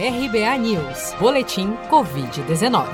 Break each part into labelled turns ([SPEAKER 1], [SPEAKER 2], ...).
[SPEAKER 1] RBA News, Boletim Covid-19.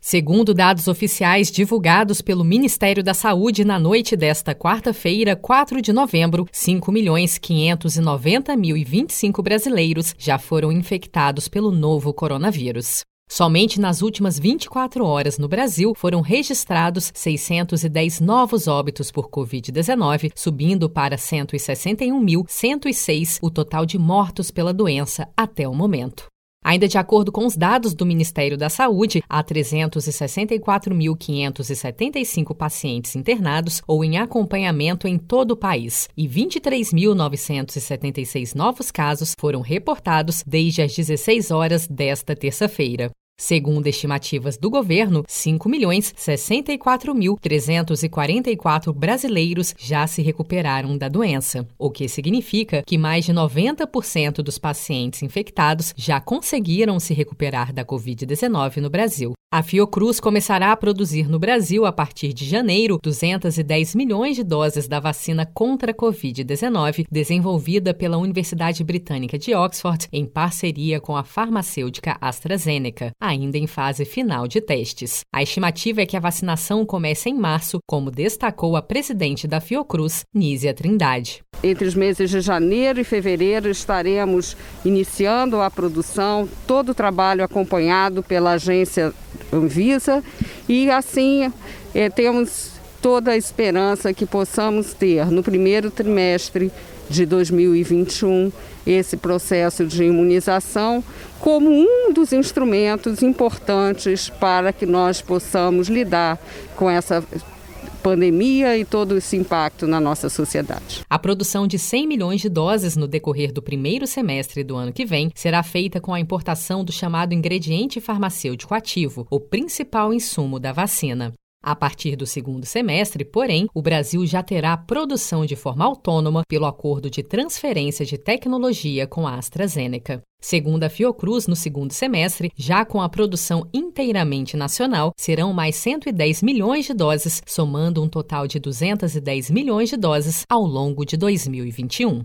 [SPEAKER 1] Segundo dados oficiais divulgados pelo Ministério da Saúde na noite desta quarta-feira, 4 de novembro, 5.590.025 brasileiros já foram infectados pelo novo coronavírus. Somente nas últimas 24 horas no Brasil foram registrados 610 novos óbitos por Covid-19, subindo para 161.106 o total de mortos pela doença até o momento. Ainda de acordo com os dados do Ministério da Saúde, há 364.575 pacientes internados ou em acompanhamento em todo o país e 23.976 novos casos foram reportados desde as 16 horas desta terça-feira. Segundo estimativas do governo, 5.064.344 brasileiros já se recuperaram da doença, o que significa que mais de 90% dos pacientes infectados já conseguiram se recuperar da Covid-19 no Brasil. A Fiocruz começará a produzir no Brasil, a partir de janeiro, 210 milhões de doses da vacina contra a Covid-19, desenvolvida pela Universidade Britânica de Oxford, em parceria com a farmacêutica AstraZeneca, ainda em fase final de testes. A estimativa é que a vacinação comece em março, como destacou a presidente da Fiocruz, Nízia Trindade.
[SPEAKER 2] Entre os meses de janeiro e fevereiro estaremos iniciando a produção, todo o trabalho acompanhado pela agência Anvisa e assim é, temos toda a esperança que possamos ter no primeiro trimestre de 2021 esse processo de imunização como um dos instrumentos importantes para que nós possamos lidar com essa pandemia e todo esse impacto na nossa sociedade.
[SPEAKER 1] A produção de 100 milhões de doses no decorrer do primeiro semestre do ano que vem será feita com a importação do chamado ingrediente farmacêutico ativo, o principal insumo da vacina. A partir do segundo semestre, porém, o Brasil já terá produção de forma autônoma pelo acordo de transferência de tecnologia com a AstraZeneca. Segundo a Fiocruz, no segundo semestre, já com a produção inteiramente nacional, serão mais 110 milhões de doses, somando um total de 210 milhões de doses ao longo de 2021.